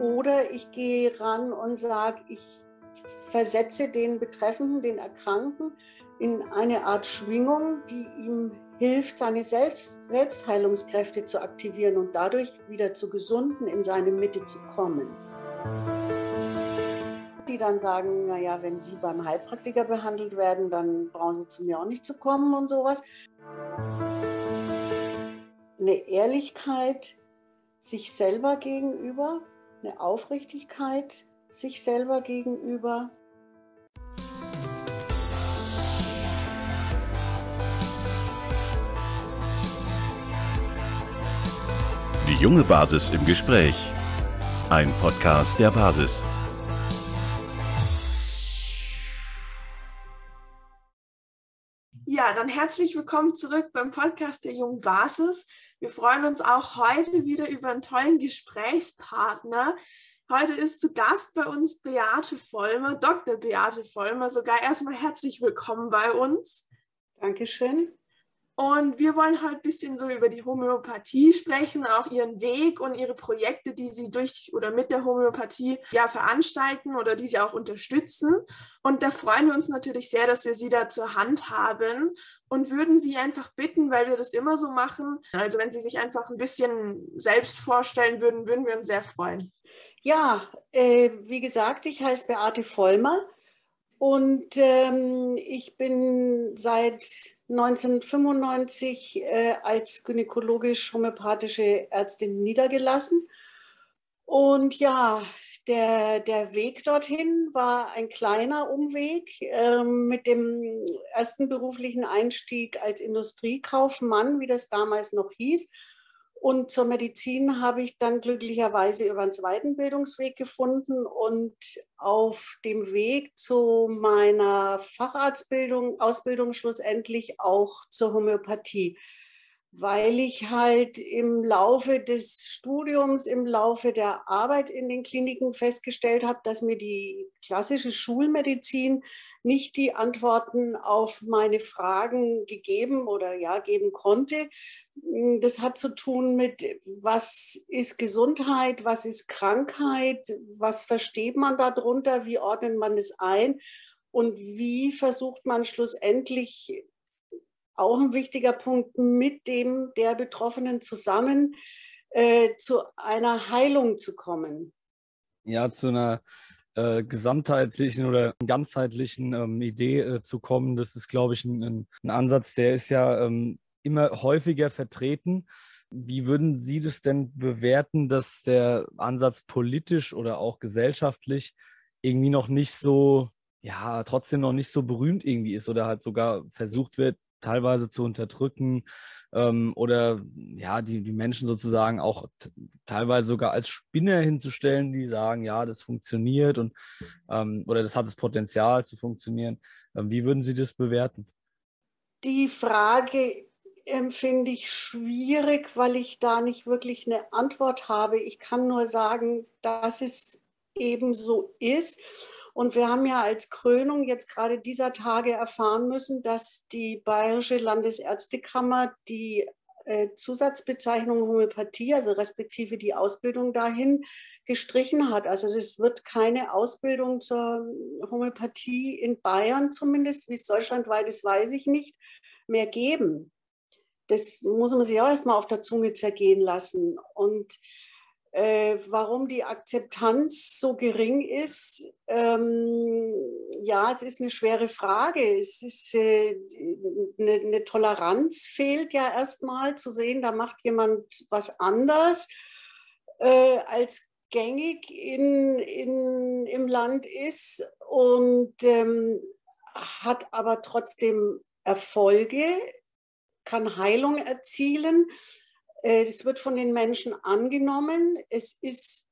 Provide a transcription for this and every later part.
Oder ich gehe ran und sage, ich versetze den Betreffenden, den Erkrankten, in eine Art Schwingung, die ihm hilft, seine Selbst Selbstheilungskräfte zu aktivieren und dadurch wieder zu gesunden, in seine Mitte zu kommen. Die dann sagen, naja, wenn Sie beim Heilpraktiker behandelt werden, dann brauchen Sie zu mir auch nicht zu kommen und sowas. Eine Ehrlichkeit sich selber gegenüber, eine Aufrichtigkeit sich selber gegenüber. Die junge Basis im Gespräch. Ein Podcast der Basis. Ja, dann herzlich willkommen zurück beim Podcast der jungen Basis. Wir freuen uns auch heute wieder über einen tollen Gesprächspartner. Heute ist zu Gast bei uns Beate Vollmer, Dr. Beate Vollmer. Sogar erstmal herzlich willkommen bei uns. Dankeschön. Und wir wollen heute ein bisschen so über die Homöopathie sprechen, auch ihren Weg und ihre Projekte, die sie durch oder mit der Homöopathie ja veranstalten oder die sie auch unterstützen. Und da freuen wir uns natürlich sehr, dass wir sie da zur Hand haben und würden sie einfach bitten, weil wir das immer so machen. Also wenn sie sich einfach ein bisschen selbst vorstellen würden, würden wir uns sehr freuen. Ja, äh, wie gesagt, ich heiße Beate Vollmer und ähm, ich bin seit 1995 äh, als gynäkologisch-homöopathische Ärztin niedergelassen. Und ja, der, der Weg dorthin war ein kleiner Umweg äh, mit dem ersten beruflichen Einstieg als Industriekaufmann, wie das damals noch hieß. Und zur Medizin habe ich dann glücklicherweise über einen zweiten Bildungsweg gefunden und auf dem Weg zu meiner Facharztbildung, Ausbildung schlussendlich auch zur Homöopathie weil ich halt im Laufe des Studiums, im Laufe der Arbeit in den Kliniken festgestellt habe, dass mir die klassische Schulmedizin nicht die Antworten auf meine Fragen gegeben oder ja geben konnte. Das hat zu tun mit, was ist Gesundheit, was ist Krankheit, was versteht man darunter, wie ordnet man es ein und wie versucht man schlussendlich auch ein wichtiger Punkt, mit dem der Betroffenen zusammen äh, zu einer Heilung zu kommen. Ja, zu einer äh, gesamtheitlichen oder ganzheitlichen ähm, Idee äh, zu kommen, das ist, glaube ich, ein, ein, Ansatz, der ist ja ähm, immer häufiger vertreten. Wie würden Sie das denn bewerten, dass der Ansatz politisch oder auch gesellschaftlich irgendwie noch nicht so, ja, trotzdem noch nicht so berühmt irgendwie ist oder halt sogar versucht wird, teilweise zu unterdrücken ähm, oder ja, die, die Menschen sozusagen auch teilweise sogar als Spinner hinzustellen, die sagen, ja, das funktioniert und ähm, oder das hat das Potenzial zu funktionieren. Ähm, wie würden Sie das bewerten? Die Frage empfinde ich schwierig, weil ich da nicht wirklich eine Antwort habe. Ich kann nur sagen, dass es eben so ist. Und wir haben ja als Krönung jetzt gerade dieser Tage erfahren müssen, dass die Bayerische Landesärztekammer die äh, Zusatzbezeichnung Homöopathie, also respektive die Ausbildung dahin, gestrichen hat. Also es wird keine Ausbildung zur Homöopathie in Bayern zumindest, wie es deutschlandweit ist, weiß ich nicht, mehr geben. Das muss man sich auch erstmal auf der Zunge zergehen lassen. Und äh, warum die Akzeptanz so gering ist, ähm, ja, es ist eine schwere Frage. Es ist äh, eine, eine, Toleranz fehlt ja erstmal zu sehen, da macht jemand was anders äh, als gängig in, in, im Land ist und ähm, hat aber trotzdem Erfolge, kann Heilung erzielen. Äh, es wird von den Menschen angenommen. Es ist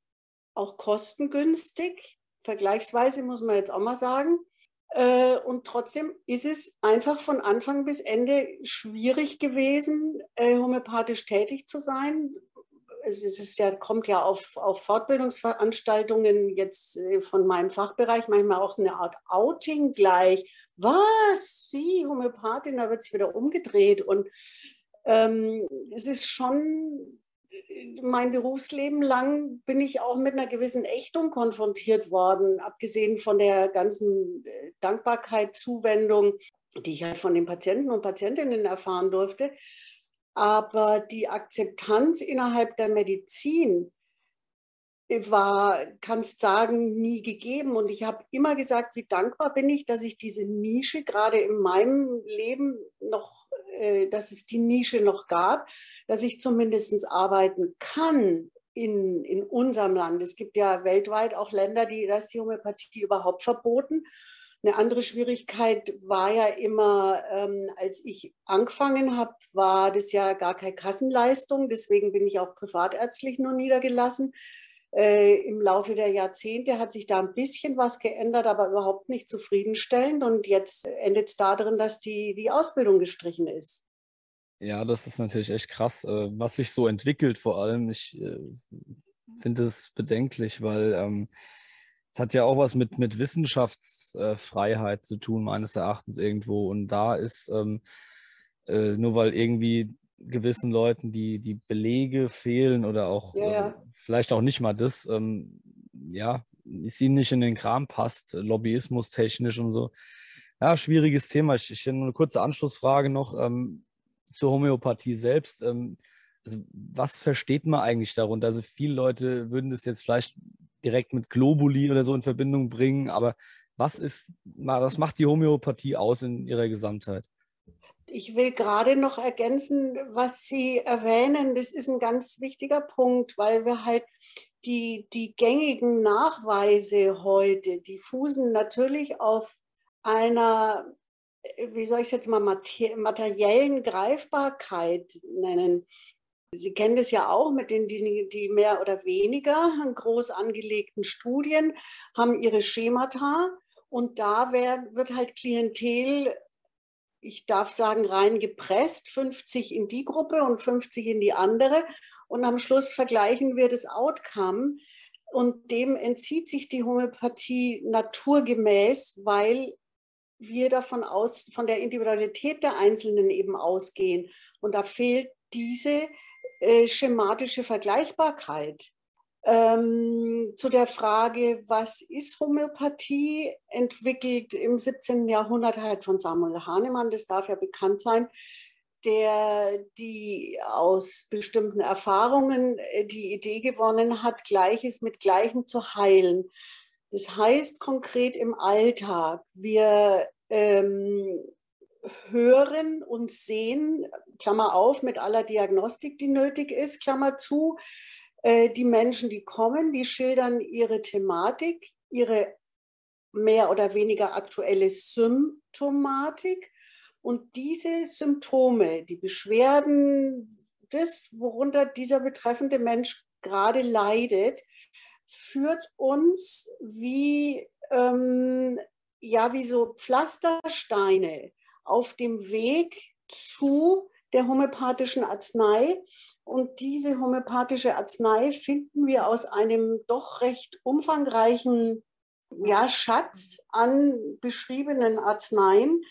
auch kostengünstig, vergleichsweise muss man jetzt auch mal sagen. Äh, und trotzdem ist es einfach von Anfang bis Ende schwierig gewesen, äh, homöopathisch tätig zu sein. Es ist ja, kommt ja auf, auf Fortbildungsveranstaltungen jetzt von meinem Fachbereich manchmal auch eine Art Outing gleich. Was? Sie, Homöopathin, da wird sich wieder umgedreht. Und ähm, es ist schon mein Berufsleben lang bin ich auch mit einer gewissen Ächtung konfrontiert worden, abgesehen von der ganzen äh, Dankbarkeit, Zuwendung, die ich halt von den Patienten und Patientinnen erfahren durfte. Aber die Akzeptanz innerhalb der Medizin war, kannst sagen, nie gegeben. Und ich habe immer gesagt, wie dankbar bin ich, dass ich diese Nische gerade in meinem Leben noch, äh, dass es die Nische noch gab, dass ich zumindest arbeiten kann in, in unserem Land. Es gibt ja weltweit auch Länder, die das die Homöopathie überhaupt verboten. Eine andere Schwierigkeit war ja immer, ähm, als ich angefangen habe, war das ja gar keine Kassenleistung. Deswegen bin ich auch privatärztlich nur niedergelassen. Äh, Im Laufe der Jahrzehnte hat sich da ein bisschen was geändert, aber überhaupt nicht zufriedenstellend. Und jetzt endet es darin, dass die, die Ausbildung gestrichen ist. Ja, das ist natürlich echt krass, äh, was sich so entwickelt vor allem. Ich äh, finde es bedenklich, weil ähm, es hat ja auch was mit, mit Wissenschaftsfreiheit zu tun, meines Erachtens irgendwo. Und da ist, ähm, äh, nur weil irgendwie gewissen Leuten die, die Belege fehlen oder auch ja, ja. Äh, vielleicht auch nicht mal das, ähm, ja, es ihnen nicht in den Kram passt, Lobbyismus technisch und so. Ja, schwieriges Thema. Ich, ich eine kurze Anschlussfrage noch ähm, zur Homöopathie selbst. Ähm, also was versteht man eigentlich darunter? Also viele Leute würden das jetzt vielleicht direkt mit Globuli oder so in Verbindung bringen. Aber was ist, was macht die Homöopathie aus in ihrer Gesamtheit? Ich will gerade noch ergänzen, was Sie erwähnen. Das ist ein ganz wichtiger Punkt, weil wir halt die, die gängigen Nachweise heute, die fußen natürlich auf einer, wie soll ich es jetzt mal, materiellen Greifbarkeit nennen. Sie kennen das ja auch mit den, die, die mehr oder weniger groß angelegten Studien, haben ihre Schemata und da wird, wird halt Klientel, ich darf sagen, rein gepresst, 50 in die Gruppe und 50 in die andere. Und am Schluss vergleichen wir das Outcome. Und dem entzieht sich die Homöopathie naturgemäß, weil wir davon aus, von der Individualität der Einzelnen eben ausgehen. Und da fehlt diese äh, schematische Vergleichbarkeit. Ähm, zu der Frage, was ist Homöopathie, entwickelt im 17. Jahrhundert halt von Samuel Hahnemann, das darf ja bekannt sein, der die aus bestimmten Erfahrungen äh, die Idee gewonnen hat, Gleiches mit Gleichem zu heilen. Das heißt konkret im Alltag, wir ähm, hören und sehen, Klammer auf, mit aller Diagnostik, die nötig ist, Klammer zu, die Menschen, die kommen, die schildern ihre Thematik, ihre mehr oder weniger aktuelle Symptomatik. Und diese Symptome, die Beschwerden, das, worunter dieser betreffende Mensch gerade leidet, führt uns wie, ähm, ja, wie so Pflastersteine auf dem Weg zu der homöopathischen Arznei. Und diese homöopathische Arznei finden wir aus einem doch recht umfangreichen ja, Schatz an beschriebenen Arzneien,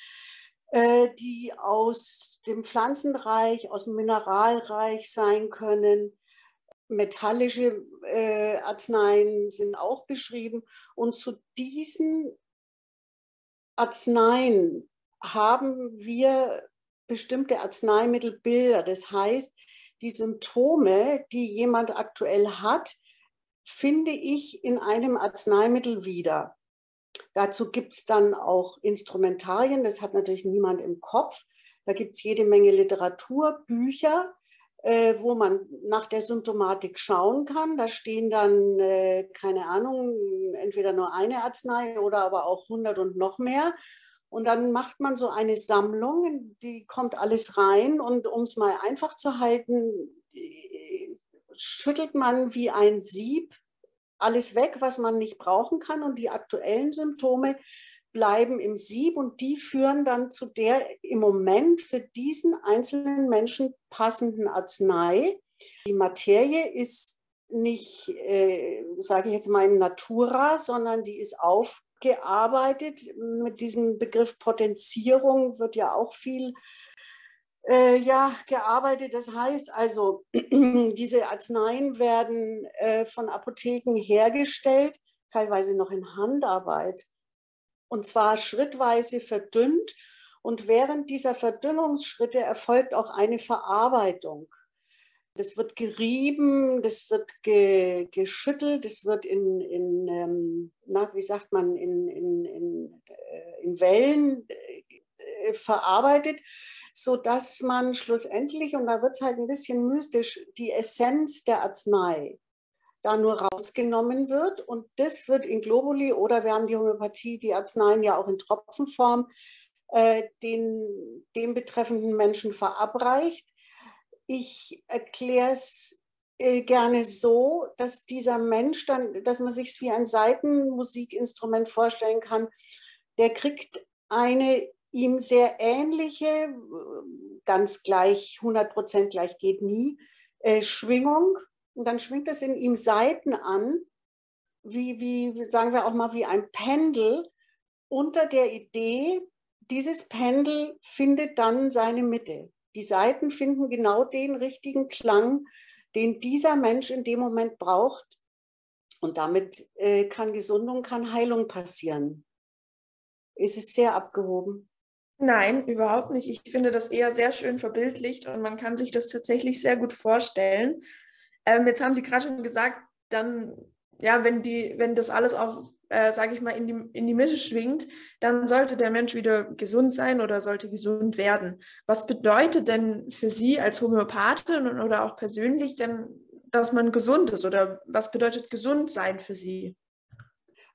äh, die aus dem Pflanzenreich, aus dem Mineralreich sein können. Metallische äh, Arzneien sind auch beschrieben. Und zu diesen Arzneien haben wir bestimmte Arzneimittelbilder. Das heißt, die Symptome, die jemand aktuell hat, finde ich in einem Arzneimittel wieder. Dazu gibt es dann auch Instrumentarien, das hat natürlich niemand im Kopf. Da gibt es jede Menge Literatur, Bücher, äh, wo man nach der Symptomatik schauen kann. Da stehen dann, äh, keine Ahnung, entweder nur eine Arznei oder aber auch 100 und noch mehr. Und dann macht man so eine Sammlung, die kommt alles rein. Und um es mal einfach zu halten, schüttelt man wie ein Sieb alles weg, was man nicht brauchen kann. Und die aktuellen Symptome bleiben im Sieb und die führen dann zu der im Moment für diesen einzelnen Menschen passenden Arznei. Die Materie ist nicht, äh, sage ich jetzt mal, in Natura, sondern die ist auf gearbeitet. Mit diesem Begriff Potenzierung wird ja auch viel äh, ja, gearbeitet. Das heißt also, diese Arzneien werden äh, von Apotheken hergestellt, teilweise noch in Handarbeit. Und zwar schrittweise verdünnt. Und während dieser Verdünnungsschritte erfolgt auch eine Verarbeitung. Das wird gerieben, das wird ge, geschüttelt, das wird in, in ähm, na, wie sagt man, in, in, in, äh, in Wellen äh, verarbeitet, sodass man schlussendlich, und da wird es halt ein bisschen mystisch, die Essenz der Arznei da nur rausgenommen wird. Und das wird in Globuli oder wir haben die Homöopathie, die Arzneien ja auch in Tropfenform, äh, den, dem betreffenden Menschen verabreicht ich erkläre es äh, gerne so, dass dieser Mensch dann, dass man sich wie ein Seitenmusikinstrument vorstellen kann, der kriegt eine ihm sehr ähnliche, ganz gleich, 100 Prozent gleich geht nie, äh, Schwingung. Und dann schwingt es in ihm Seiten an, wie, wie, sagen wir auch mal, wie ein Pendel, unter der Idee, dieses Pendel findet dann seine Mitte. Die Saiten finden genau den richtigen Klang, den dieser Mensch in dem Moment braucht. Und damit äh, kann Gesundung, kann Heilung passieren. Ist es sehr abgehoben? Nein, überhaupt nicht. Ich finde das eher sehr schön verbildlicht und man kann sich das tatsächlich sehr gut vorstellen. Ähm, jetzt haben Sie gerade schon gesagt, dann, ja, wenn die, wenn das alles auf äh, sage ich mal, in die, in die Mitte schwingt, dann sollte der Mensch wieder gesund sein oder sollte gesund werden. Was bedeutet denn für Sie als Homöopathin oder auch persönlich denn, dass man gesund ist oder was bedeutet gesund sein für Sie?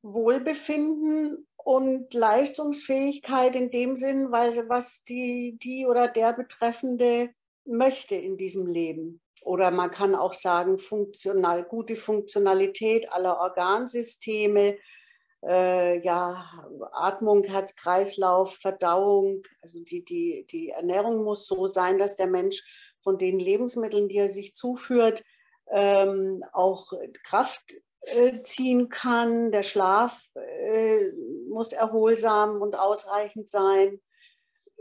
Wohlbefinden und Leistungsfähigkeit in dem Sinn, weil was die, die oder der Betreffende möchte in diesem Leben. Oder man kann auch sagen, funktional, gute Funktionalität aller Organsysteme, äh, ja, Atmung, Herz-Kreislauf, Verdauung. Also die, die, die Ernährung muss so sein, dass der Mensch von den Lebensmitteln, die er sich zuführt, ähm, auch Kraft äh, ziehen kann. Der Schlaf äh, muss erholsam und ausreichend sein.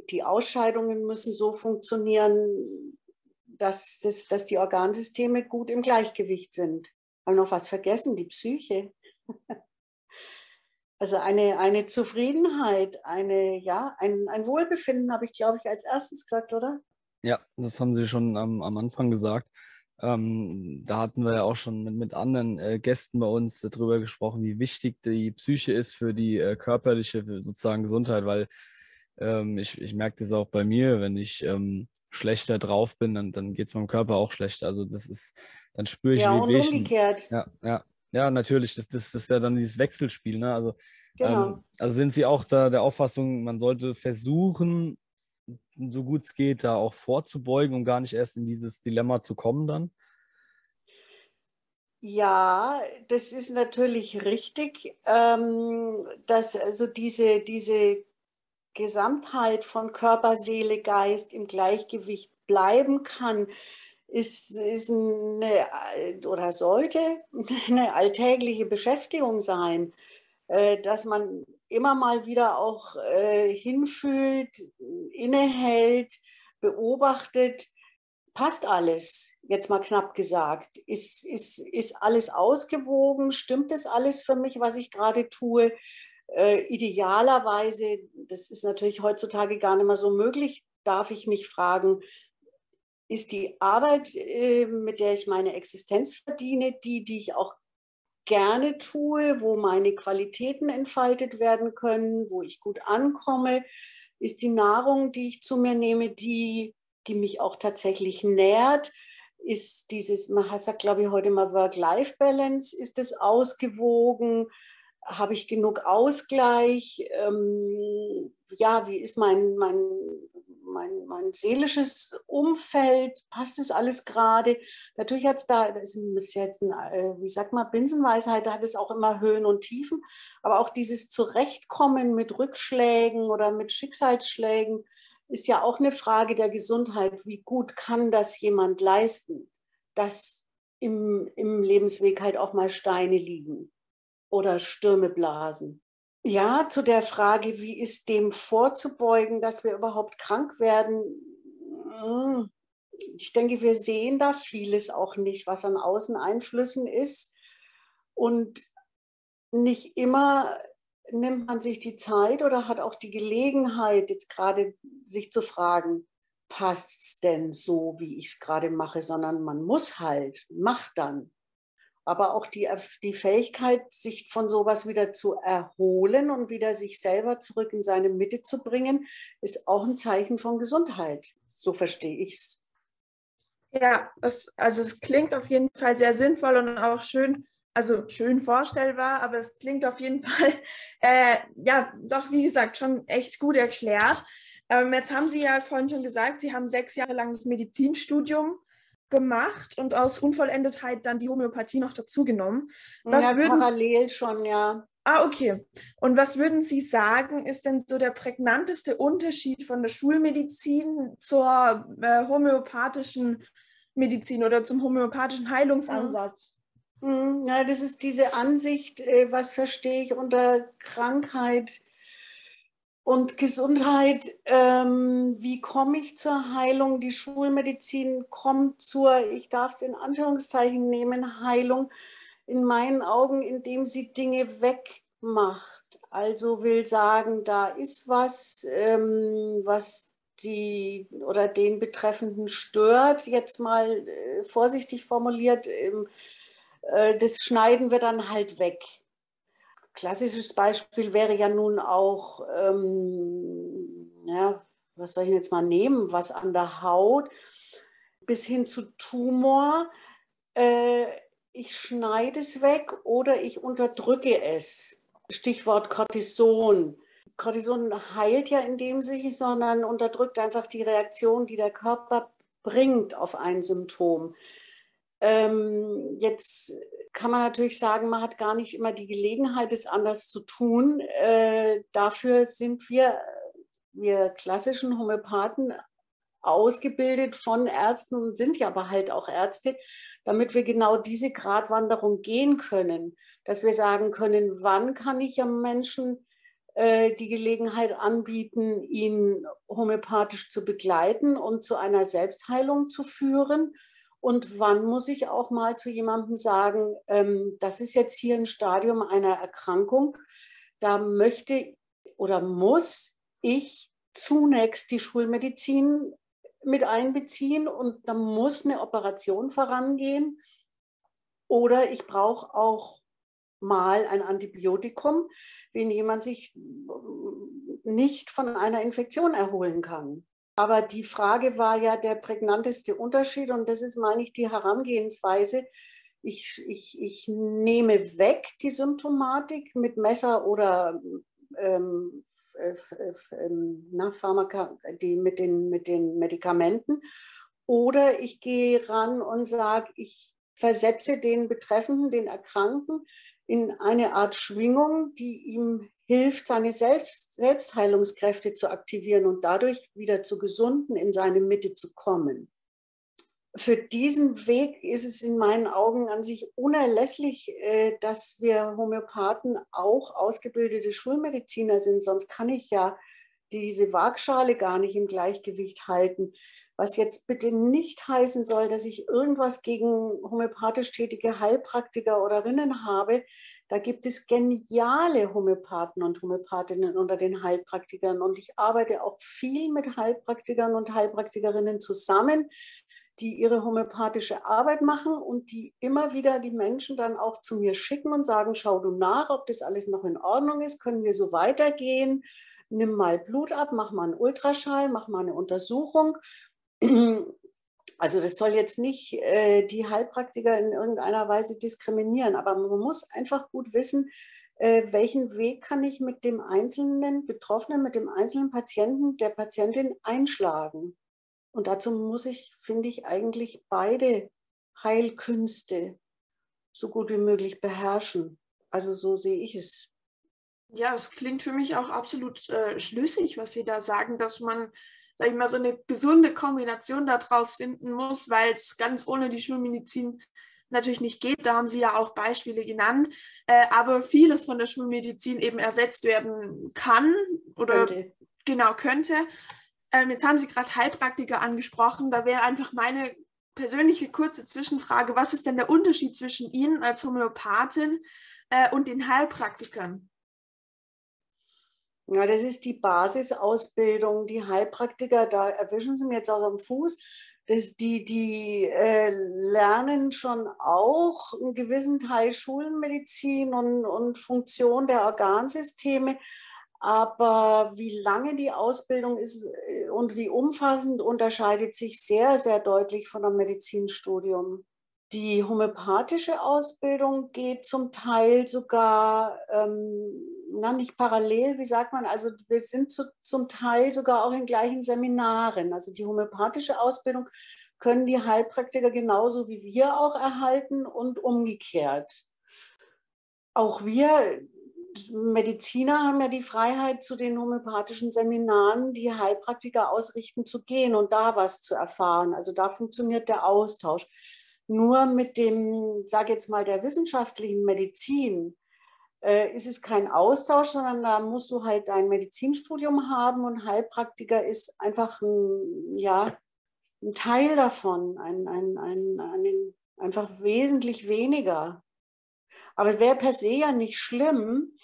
Die Ausscheidungen müssen so funktionieren, dass, dass, dass die Organsysteme gut im Gleichgewicht sind. Haben noch was vergessen, die Psyche. Also eine, eine Zufriedenheit, eine, ja, ein, ein Wohlbefinden habe ich, glaube ich, als erstes gesagt, oder? Ja, das haben Sie schon am, am Anfang gesagt. Ähm, da hatten wir ja auch schon mit, mit anderen äh, Gästen bei uns darüber gesprochen, wie wichtig die Psyche ist für die äh, körperliche sozusagen Gesundheit, weil ähm, ich, ich merke das auch bei mir, wenn ich ähm, schlechter drauf bin, dann, dann geht es meinem Körper auch schlechter. Also das ist, dann spüre ich ja, und umgekehrt. Ja, ja. Ja, natürlich. Das, das ist ja dann dieses Wechselspiel. Ne? Also, genau. ähm, also sind Sie auch da der Auffassung, man sollte versuchen, so gut es geht, da auch vorzubeugen, um gar nicht erst in dieses Dilemma zu kommen dann? Ja, das ist natürlich richtig, ähm, dass also diese, diese Gesamtheit von Körper, Seele, Geist im Gleichgewicht bleiben kann ist, ist eine, oder sollte eine alltägliche Beschäftigung sein, äh, dass man immer mal wieder auch äh, hinfühlt, innehält, beobachtet, passt alles, jetzt mal knapp gesagt, ist, ist, ist alles ausgewogen, stimmt das alles für mich, was ich gerade tue? Äh, idealerweise, das ist natürlich heutzutage gar nicht mehr so möglich, darf ich mich fragen, ist die Arbeit, äh, mit der ich meine Existenz verdiene, die, die ich auch gerne tue, wo meine Qualitäten entfaltet werden können, wo ich gut ankomme, ist die Nahrung, die ich zu mir nehme, die, die mich auch tatsächlich nährt, ist dieses, man sagt, glaube ich, heute mal Work-Life-Balance, ist es ausgewogen, habe ich genug Ausgleich, ähm, ja, wie ist mein, mein mein, mein seelisches Umfeld, passt das alles gerade? Natürlich hat es da, das ist jetzt, ein, äh, wie sagt man, Binsenweisheit, da hat es auch immer Höhen und Tiefen, aber auch dieses Zurechtkommen mit Rückschlägen oder mit Schicksalsschlägen ist ja auch eine Frage der Gesundheit. Wie gut kann das jemand leisten, dass im, im Lebensweg halt auch mal Steine liegen oder Stürme blasen? Ja, zu der Frage, wie ist dem vorzubeugen, dass wir überhaupt krank werden? Hm, ich denke, wir sehen da vieles auch nicht, was an Außeneinflüssen ist. Und nicht immer nimmt man sich die Zeit oder hat auch die Gelegenheit, jetzt gerade sich zu fragen, passt es denn so, wie ich es gerade mache, sondern man muss halt, macht dann. Aber auch die, die Fähigkeit, sich von sowas wieder zu erholen und wieder sich selber zurück in seine Mitte zu bringen, ist auch ein Zeichen von Gesundheit. So verstehe ich es. Ja, es, also es klingt auf jeden Fall sehr sinnvoll und auch schön, also schön vorstellbar, aber es klingt auf jeden Fall, äh, ja, doch wie gesagt, schon echt gut erklärt. Ähm, jetzt haben Sie ja vorhin schon gesagt, Sie haben sechs Jahre lang das Medizinstudium gemacht und aus Unvollendetheit dann die Homöopathie noch dazugenommen. Was ja, würden, parallel schon, ja. Ah, okay. Und was würden Sie sagen, ist denn so der prägnanteste Unterschied von der Schulmedizin zur äh, homöopathischen Medizin oder zum homöopathischen Heilungsansatz? Mhm. Ja, das ist diese Ansicht, äh, was verstehe ich unter Krankheit und Gesundheit, ähm, wie komme ich zur Heilung? Die Schulmedizin kommt zur, ich darf es in Anführungszeichen nehmen, Heilung in meinen Augen, indem sie Dinge wegmacht. Also will sagen, da ist was, ähm, was die oder den Betreffenden stört, jetzt mal äh, vorsichtig formuliert, ähm, äh, das schneiden wir dann halt weg klassisches Beispiel wäre ja nun auch, ähm, ja, was soll ich jetzt mal nehmen, was an der Haut bis hin zu Tumor. Äh, ich schneide es weg oder ich unterdrücke es. Stichwort Cortison. Cortison heilt ja in dem sich, sondern unterdrückt einfach die Reaktion, die der Körper bringt auf ein Symptom. Ähm, jetzt kann man natürlich sagen, man hat gar nicht immer die Gelegenheit, es anders zu tun. Äh, dafür sind wir, wir klassischen Homöopathen, ausgebildet von Ärzten und sind ja aber halt auch Ärzte, damit wir genau diese Gratwanderung gehen können, dass wir sagen können, wann kann ich am Menschen äh, die Gelegenheit anbieten, ihn homöopathisch zu begleiten und zu einer Selbstheilung zu führen und wann muss ich auch mal zu jemandem sagen, ähm, das ist jetzt hier ein Stadium einer Erkrankung, da möchte oder muss ich zunächst die Schulmedizin mit einbeziehen und da muss eine Operation vorangehen. Oder ich brauche auch mal ein Antibiotikum, wenn jemand sich nicht von einer Infektion erholen kann. Aber die Frage war ja der prägnanteste Unterschied und das ist, meine ich, die Herangehensweise. Ich, ich, ich nehme weg die Symptomatik mit Messer oder ähm, ähm, na, Pharmaka, die mit den, mit den Medikamenten. Oder ich gehe ran und sage, ich versetze den Betreffenden, den Erkrankten, in eine Art Schwingung, die ihm hilft, seine Selbst Selbstheilungskräfte zu aktivieren und dadurch wieder zu gesunden, in seine Mitte zu kommen. Für diesen Weg ist es in meinen Augen an sich unerlässlich, äh, dass wir Homöopathen auch ausgebildete Schulmediziner sind. Sonst kann ich ja diese Waagschale gar nicht im Gleichgewicht halten. Was jetzt bitte nicht heißen soll, dass ich irgendwas gegen homöopathisch tätige Heilpraktiker oder Rinnen habe. Da gibt es geniale Homöopathen und Homöopathinnen unter den Heilpraktikern. Und ich arbeite auch viel mit Heilpraktikern und Heilpraktikerinnen zusammen, die ihre homöopathische Arbeit machen und die immer wieder die Menschen dann auch zu mir schicken und sagen, schau du nach, ob das alles noch in Ordnung ist, können wir so weitergehen, nimm mal Blut ab, mach mal einen Ultraschall, mach mal eine Untersuchung. Also das soll jetzt nicht äh, die Heilpraktiker in irgendeiner Weise diskriminieren, aber man muss einfach gut wissen, äh, welchen Weg kann ich mit dem einzelnen Betroffenen, mit dem einzelnen Patienten, der Patientin einschlagen. Und dazu muss ich, finde ich, eigentlich beide Heilkünste so gut wie möglich beherrschen. Also so sehe ich es. Ja, es klingt für mich auch absolut äh, schlüssig, was Sie da sagen, dass man sag ich mal, so eine gesunde Kombination daraus finden muss, weil es ganz ohne die Schulmedizin natürlich nicht geht. Da haben Sie ja auch Beispiele genannt. Äh, aber vieles von der Schulmedizin eben ersetzt werden kann oder könnte. genau könnte. Ähm, jetzt haben Sie gerade Heilpraktiker angesprochen. Da wäre einfach meine persönliche kurze Zwischenfrage. Was ist denn der Unterschied zwischen Ihnen als Homöopathin äh, und den Heilpraktikern? Ja, das ist die Basisausbildung. Die Heilpraktiker, da erwischen Sie mir jetzt aus dem Fuß. Das, die die äh, lernen schon auch einen gewissen Teil Schulmedizin und, und Funktion der Organsysteme. Aber wie lange die Ausbildung ist äh, und wie umfassend unterscheidet sich sehr, sehr deutlich von einem Medizinstudium. Die homöopathische Ausbildung geht zum Teil sogar, ähm, na, nicht parallel, wie sagt man, also wir sind zu, zum Teil sogar auch in gleichen Seminaren. Also die homöopathische Ausbildung können die Heilpraktiker genauso wie wir auch erhalten und umgekehrt. Auch wir Mediziner haben ja die Freiheit, zu den homöopathischen Seminaren, die Heilpraktiker ausrichten, zu gehen und da was zu erfahren. Also da funktioniert der Austausch. Nur mit dem, sage jetzt mal, der wissenschaftlichen Medizin äh, ist es kein Austausch, sondern da musst du halt dein Medizinstudium haben und Heilpraktiker ist einfach ein, ja, ein Teil davon, ein, ein, ein, ein einfach wesentlich weniger. Aber es wäre per se ja nicht schlimm,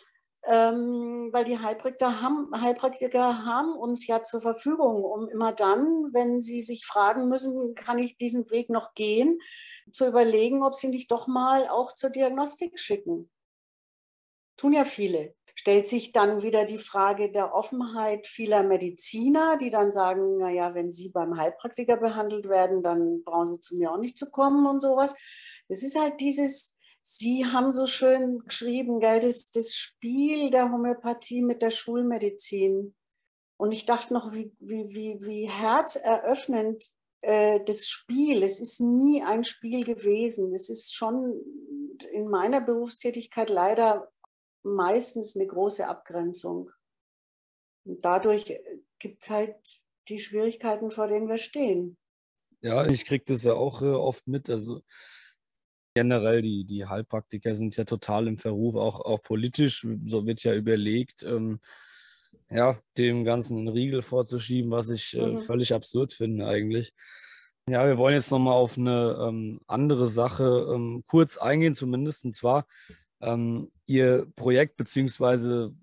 ähm, weil die Heilpraktiker haben, Heilpraktiker haben uns ja zur Verfügung, um immer dann, wenn sie sich fragen müssen, kann ich diesen Weg noch gehen, zu überlegen, ob sie nicht doch mal auch zur Diagnostik schicken. Tun ja viele. Stellt sich dann wieder die Frage der Offenheit vieler Mediziner, die dann sagen, naja, wenn sie beim Heilpraktiker behandelt werden, dann brauchen sie zu mir auch nicht zu kommen und sowas. Es ist halt dieses, Sie haben so schön geschrieben, gell, das, das Spiel der Homöopathie mit der Schulmedizin. Und ich dachte noch, wie, wie, wie, wie herzeröffnend äh, das Spiel. Es ist nie ein Spiel gewesen. Es ist schon in meiner Berufstätigkeit leider meistens eine große Abgrenzung. Und dadurch gibt es halt die Schwierigkeiten, vor denen wir stehen. Ja, ich kriege das ja auch äh, oft mit. Also Generell, die, die Heilpraktiker sind ja total im Verruf, auch, auch politisch. So wird ja überlegt, ähm, ja, dem Ganzen einen Riegel vorzuschieben, was ich äh, mhm. völlig absurd finde eigentlich. Ja, wir wollen jetzt nochmal auf eine ähm, andere Sache ähm, kurz eingehen, zumindest. Und zwar ähm, Ihr Projekt, beziehungsweise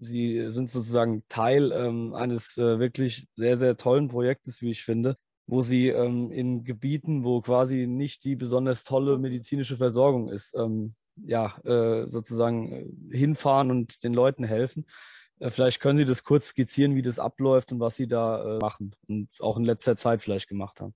Sie sind sozusagen Teil ähm, eines äh, wirklich sehr, sehr tollen Projektes, wie ich finde, wo sie ähm, in Gebieten, wo quasi nicht die besonders tolle medizinische Versorgung ist, ähm, ja, äh, sozusagen äh, hinfahren und den Leuten helfen. Äh, vielleicht können Sie das kurz skizzieren, wie das abläuft und was Sie da äh, machen und auch in letzter Zeit vielleicht gemacht haben.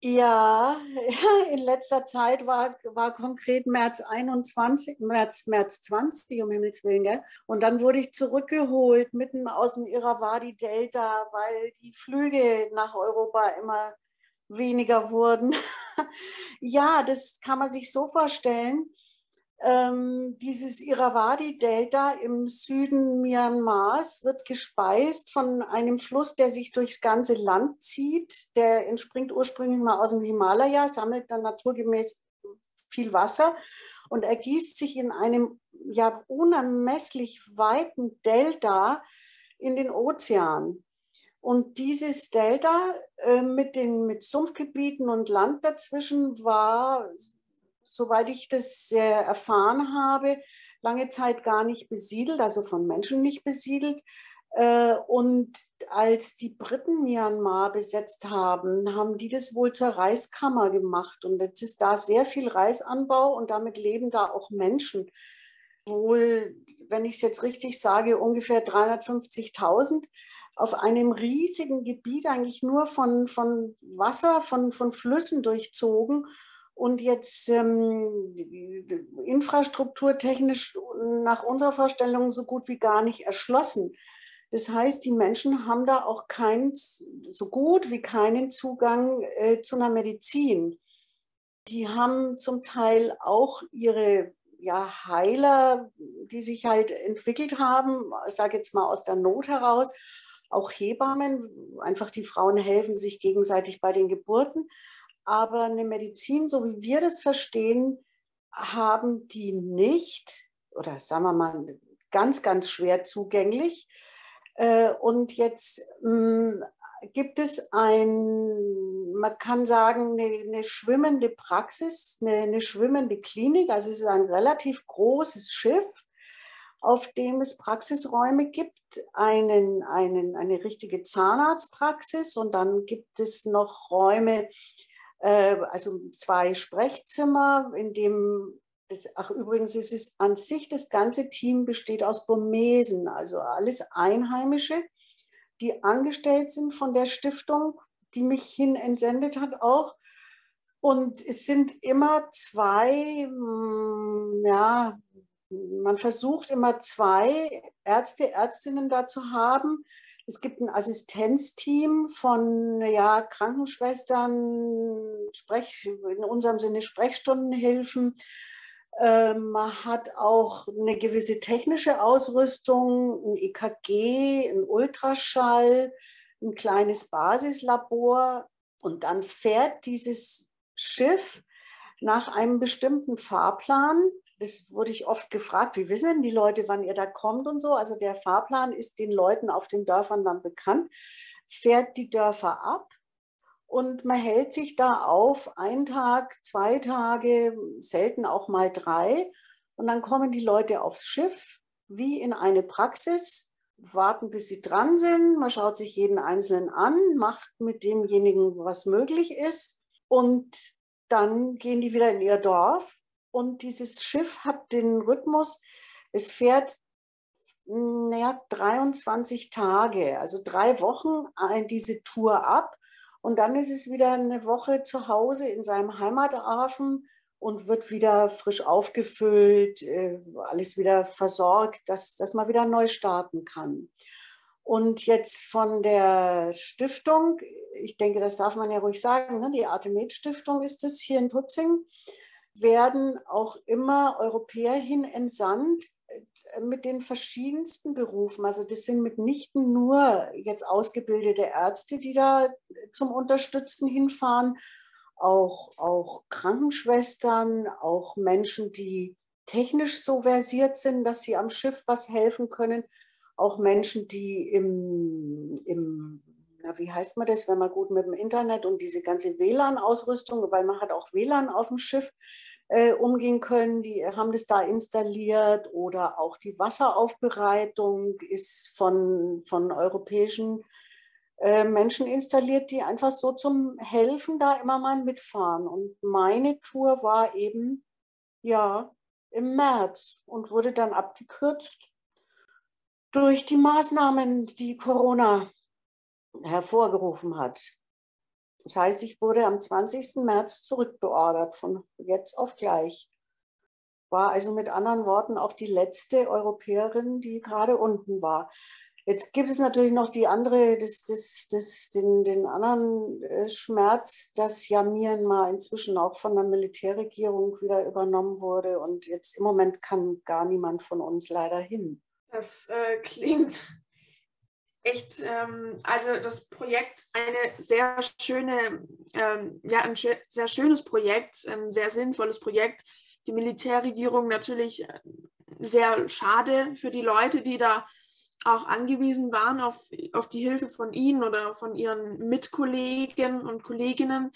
Ja, in letzter Zeit war, war konkret März 21, März, März 20, um Himmels Willen, gell? Und dann wurde ich zurückgeholt, mitten aus dem Irrawaddy-Delta, weil die Flüge nach Europa immer weniger wurden. ja, das kann man sich so vorstellen ähm, dieses Irrawaddy-Delta im Süden Myanmars wird gespeist von einem Fluss, der sich durchs ganze Land zieht. Der entspringt ursprünglich mal aus dem Himalaya, sammelt dann naturgemäß viel Wasser und ergießt sich in einem ja unermesslich weiten Delta in den Ozean. Und dieses Delta äh, mit den mit Sumpfgebieten und Land dazwischen war soweit ich das äh, erfahren habe, lange Zeit gar nicht besiedelt, also von Menschen nicht besiedelt. Äh, und als die Briten Myanmar besetzt haben, haben die das wohl zur Reiskammer gemacht. Und jetzt ist da sehr viel Reisanbau und damit leben da auch Menschen. Wohl, wenn ich es jetzt richtig sage, ungefähr 350.000 auf einem riesigen Gebiet, eigentlich nur von, von Wasser, von, von Flüssen durchzogen und jetzt ähm, infrastrukturtechnisch nach unserer Vorstellung so gut wie gar nicht erschlossen. Das heißt, die Menschen haben da auch keinen, so gut wie keinen Zugang äh, zu einer Medizin. Die haben zum Teil auch ihre ja, Heiler, die sich halt entwickelt haben, ich sage jetzt mal aus der Not heraus, auch Hebammen, einfach die Frauen helfen sich gegenseitig bei den Geburten. Aber eine Medizin, so wie wir das verstehen, haben die nicht oder sagen wir mal ganz, ganz schwer zugänglich. Äh, und jetzt mm, gibt es ein, man kann sagen, eine, eine schwimmende Praxis, eine, eine, schwimmende Klinik. Also es ist ein relativ großes Schiff, auf dem es Praxisräume gibt, einen, einen, eine richtige Zahnarztpraxis und dann gibt es noch Räume, also zwei Sprechzimmer, in dem das, ach übrigens, es ist an sich, das ganze Team besteht aus Burmesen, also alles Einheimische die angestellt sind von der Stiftung, die mich hin entsendet hat auch. Und es sind immer zwei, hm, ja, man versucht immer zwei Ärzte, Ärztinnen da zu haben. Es gibt ein Assistenzteam von ja, Krankenschwestern, Sprech, in unserem Sinne Sprechstundenhilfen, ähm, man hat auch eine gewisse technische Ausrüstung, ein EKG, ein Ultraschall, ein kleines Basislabor und dann fährt dieses Schiff nach einem bestimmten Fahrplan. Das wurde ich oft gefragt, wie wissen die Leute, wann ihr da kommt und so. Also der Fahrplan ist den Leuten auf den Dörfern dann bekannt, fährt die Dörfer ab und man hält sich da auf, einen Tag, zwei Tage, selten auch mal drei. Und dann kommen die Leute aufs Schiff, wie in eine Praxis, warten, bis sie dran sind. Man schaut sich jeden Einzelnen an, macht mit demjenigen, was möglich ist. Und dann gehen die wieder in ihr Dorf. Und dieses Schiff hat den Rhythmus, es fährt naja, 23 Tage, also drei Wochen diese Tour ab. Und dann ist es wieder eine Woche zu Hause in seinem Heimathafen und wird wieder frisch aufgefüllt, äh, alles wieder versorgt, dass, dass man wieder neu starten kann. Und jetzt von der Stiftung, ich denke, das darf man ja ruhig sagen, ne? die Artemed Stiftung ist es hier in Tutzing, werden auch immer Europäer hin entsandt, mit den verschiedensten Berufen. Also das sind mitnichten nur jetzt ausgebildete Ärzte, die da zum Unterstützen hinfahren, auch, auch Krankenschwestern, auch Menschen, die technisch so versiert sind, dass sie am Schiff was helfen können, auch Menschen, die im, im na, wie heißt man das, wenn man gut mit dem Internet und diese ganze WLAN-Ausrüstung, weil man hat auch WLAN auf dem Schiff, äh, umgehen können. Die haben das da installiert oder auch die Wasseraufbereitung ist von, von europäischen äh, Menschen installiert, die einfach so zum Helfen da immer mal mitfahren. Und meine Tour war eben, ja, im März und wurde dann abgekürzt durch die Maßnahmen, die Corona hervorgerufen hat. Das heißt, ich wurde am 20. März zurückbeordert, von jetzt auf gleich. War also mit anderen Worten auch die letzte Europäerin, die gerade unten war. Jetzt gibt es natürlich noch die andere, das, das, das, den, den anderen äh, Schmerz, dass ja Myanmar inzwischen auch von der Militärregierung wieder übernommen wurde und jetzt im Moment kann gar niemand von uns leider hin. Das äh, klingt echt, ähm, also das Projekt eine sehr schöne, ähm, ja, ein schö sehr schönes Projekt, ein sehr sinnvolles Projekt. Die Militärregierung natürlich äh, sehr schade für die Leute, die da auch angewiesen waren auf, auf die Hilfe von Ihnen oder von Ihren Mitkollegen und Kolleginnen.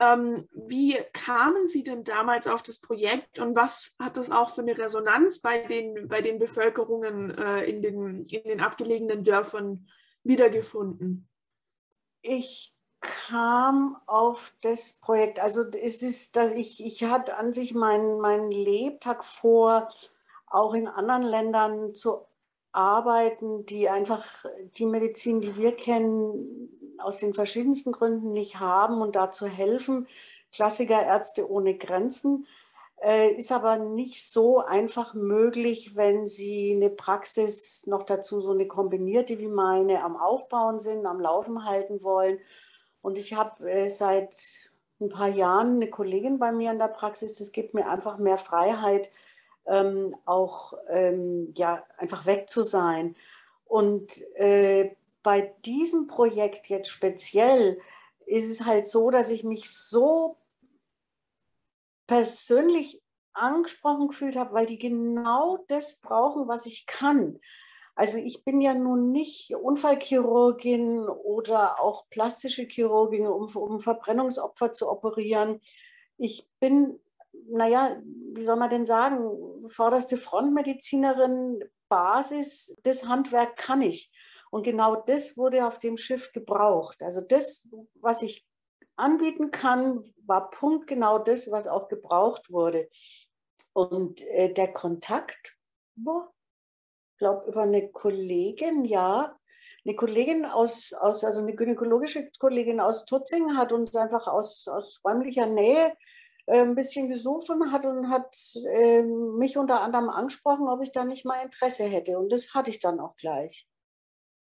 Ähm, wie kamen Sie denn damals auf das Projekt und was hat das auch für eine Resonanz bei den, bei den Bevölkerungen äh, in, den, in den abgelegenen Dörfern wiedergefunden? Ich kam auf das Projekt, also es ist, dass ich, ich hatte an sich meinen, meinen Lebtag vor, auch in anderen Ländern zu arbeiten, die einfach die Medizin, die wir kennen, aus den verschiedensten Gründen nicht haben und dazu helfen. Klassiker Ärzte ohne Grenzen äh, ist aber nicht so einfach möglich, wenn Sie eine Praxis noch dazu so eine kombinierte wie meine am Aufbauen sind, am Laufen halten wollen. Und ich habe äh, seit ein paar Jahren eine Kollegin bei mir in der Praxis, das gibt mir einfach mehr Freiheit, ähm, auch ähm, ja, einfach weg zu sein. Und äh, bei diesem Projekt jetzt speziell ist es halt so, dass ich mich so persönlich angesprochen gefühlt habe, weil die genau das brauchen, was ich kann. Also ich bin ja nun nicht Unfallchirurgin oder auch plastische Chirurgin, um, um Verbrennungsopfer zu operieren. Ich bin, naja, wie soll man denn sagen, vorderste Frontmedizinerin, Basis, das Handwerk kann ich. Und genau das wurde auf dem Schiff gebraucht. Also das, was ich anbieten kann, war punktgenau das, was auch gebraucht wurde. Und äh, der Kontakt, ich glaube, über eine Kollegin, ja, eine Kollegin aus, aus, also eine gynäkologische Kollegin aus Tutzing hat uns einfach aus, aus räumlicher Nähe äh, ein bisschen gesucht und hat und hat äh, mich unter anderem angesprochen, ob ich da nicht mal Interesse hätte. Und das hatte ich dann auch gleich.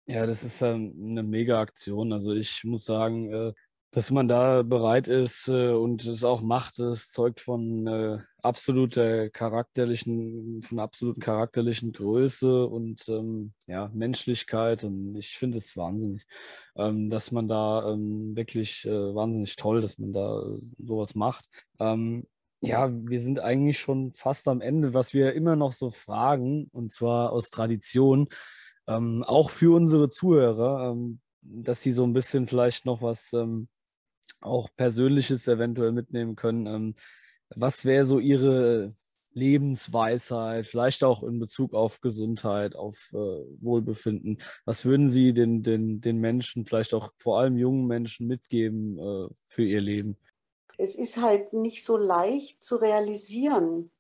Ja, das ist eine mega Aktion. Also ich muss sagen, äh, dass man da bereit ist äh, und es auch macht, das zeugt von äh, absoluter charakterlichen, von absoluten charakterlichen Größe und ähm, ja, Menschlichkeit. Und ich finde es wahnsinnig, ähm, dass man da ähm, wirklich wahnsinnig toll, dass man da sowas macht. Ja, wir sind eigentlich schon fast am Ende, was wir immer noch so fragen, und zwar aus Tradition, ähm, auch für unsere Zuhörer, ähm, dass sie so ein bisschen vielleicht noch was auch Persönliches eventuell mitnehmen können. Ähm, was wäre so Ihre Lebensweisheit, vielleicht auch in Bezug auf Gesundheit, auf äh, Wohlbefinden? Was würden Sie den, den, den Menschen, vielleicht auch vor allem jungen Menschen mitgeben äh, für ihr Leben? Es ist halt nicht so leicht zu realisieren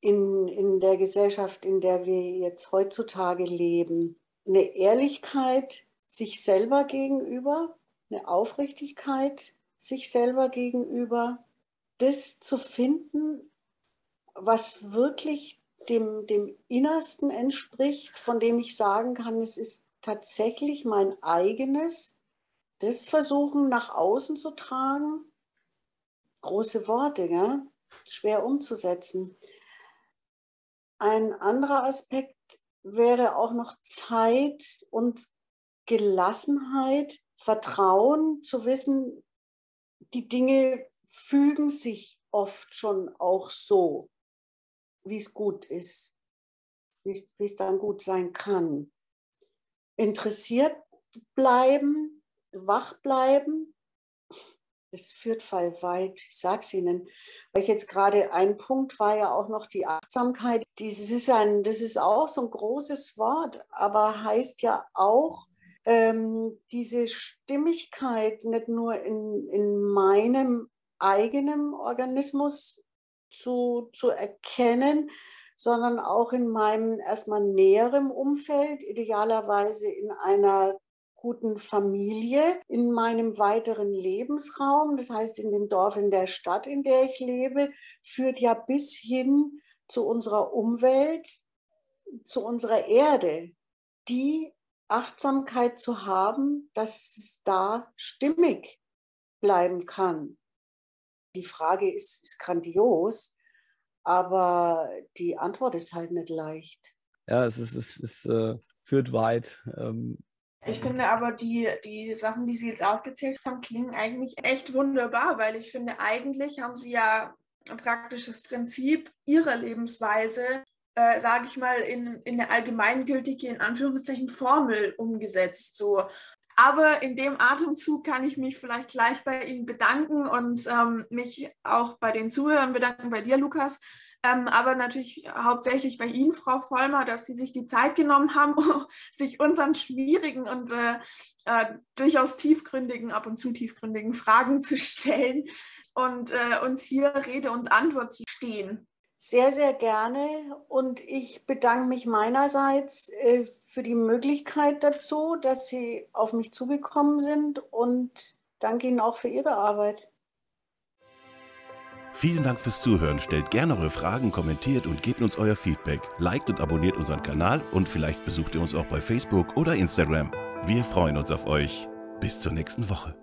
in, in der Gesellschaft, in der wir jetzt heutzutage leben. Eine Ehrlichkeit sich selber gegenüber, eine Aufrichtigkeit sich selber gegenüber, das zu finden, was wirklich dem, dem Innersten entspricht, von dem ich sagen kann, es ist tatsächlich mein eigenes, das versuchen nach außen zu tragen. Große Worte, ja? schwer umzusetzen. Ein anderer Aspekt wäre auch noch Zeit und Gelassenheit, Vertrauen zu wissen, die Dinge fügen sich oft schon auch so, wie es gut ist, wie es dann gut sein kann. Interessiert bleiben, wach bleiben, es führt voll weit, ich sage es Ihnen. Weil ich jetzt gerade ein Punkt war ja auch noch die Achtsamkeit. Dieses ist ein, das ist auch so ein großes Wort, aber heißt ja auch, ähm, diese Stimmigkeit nicht nur in, in meinem eigenen Organismus zu, zu erkennen, sondern auch in meinem erstmal näheren Umfeld, idealerweise in einer guten Familie, in meinem weiteren Lebensraum, das heißt in dem Dorf, in der Stadt, in der ich lebe, führt ja bis hin zu unserer Umwelt, zu unserer Erde, die Achtsamkeit zu haben, dass es da stimmig bleiben kann. Die Frage ist, ist grandios, aber die Antwort ist halt nicht leicht. Ja, es, ist, es, es äh, führt weit. Ähm. Ich finde aber die, die Sachen, die Sie jetzt aufgezählt haben, klingen eigentlich echt wunderbar, weil ich finde, eigentlich haben Sie ja praktisch das Prinzip Ihrer Lebensweise äh, sage ich mal, in, in eine allgemeingültige, in Anführungszeichen, Formel umgesetzt. So. Aber in dem Atemzug kann ich mich vielleicht gleich bei Ihnen bedanken und ähm, mich auch bei den Zuhörern bedanken, bei dir, Lukas. Ähm, aber natürlich hauptsächlich bei Ihnen, Frau Vollmer, dass Sie sich die Zeit genommen haben, sich unseren schwierigen und äh, äh, durchaus tiefgründigen, ab und zu tiefgründigen Fragen zu stellen und äh, uns hier Rede und Antwort zu stehen. Sehr, sehr gerne. Und ich bedanke mich meinerseits äh, für die Möglichkeit dazu, dass Sie auf mich zugekommen sind und danke Ihnen auch für Ihre Arbeit. Vielen Dank fürs Zuhören. Stellt gerne eure Fragen, kommentiert und gebt uns euer Feedback. Liked und abonniert unseren Kanal und vielleicht besucht ihr uns auch bei Facebook oder Instagram. Wir freuen uns auf euch. Bis zur nächsten Woche.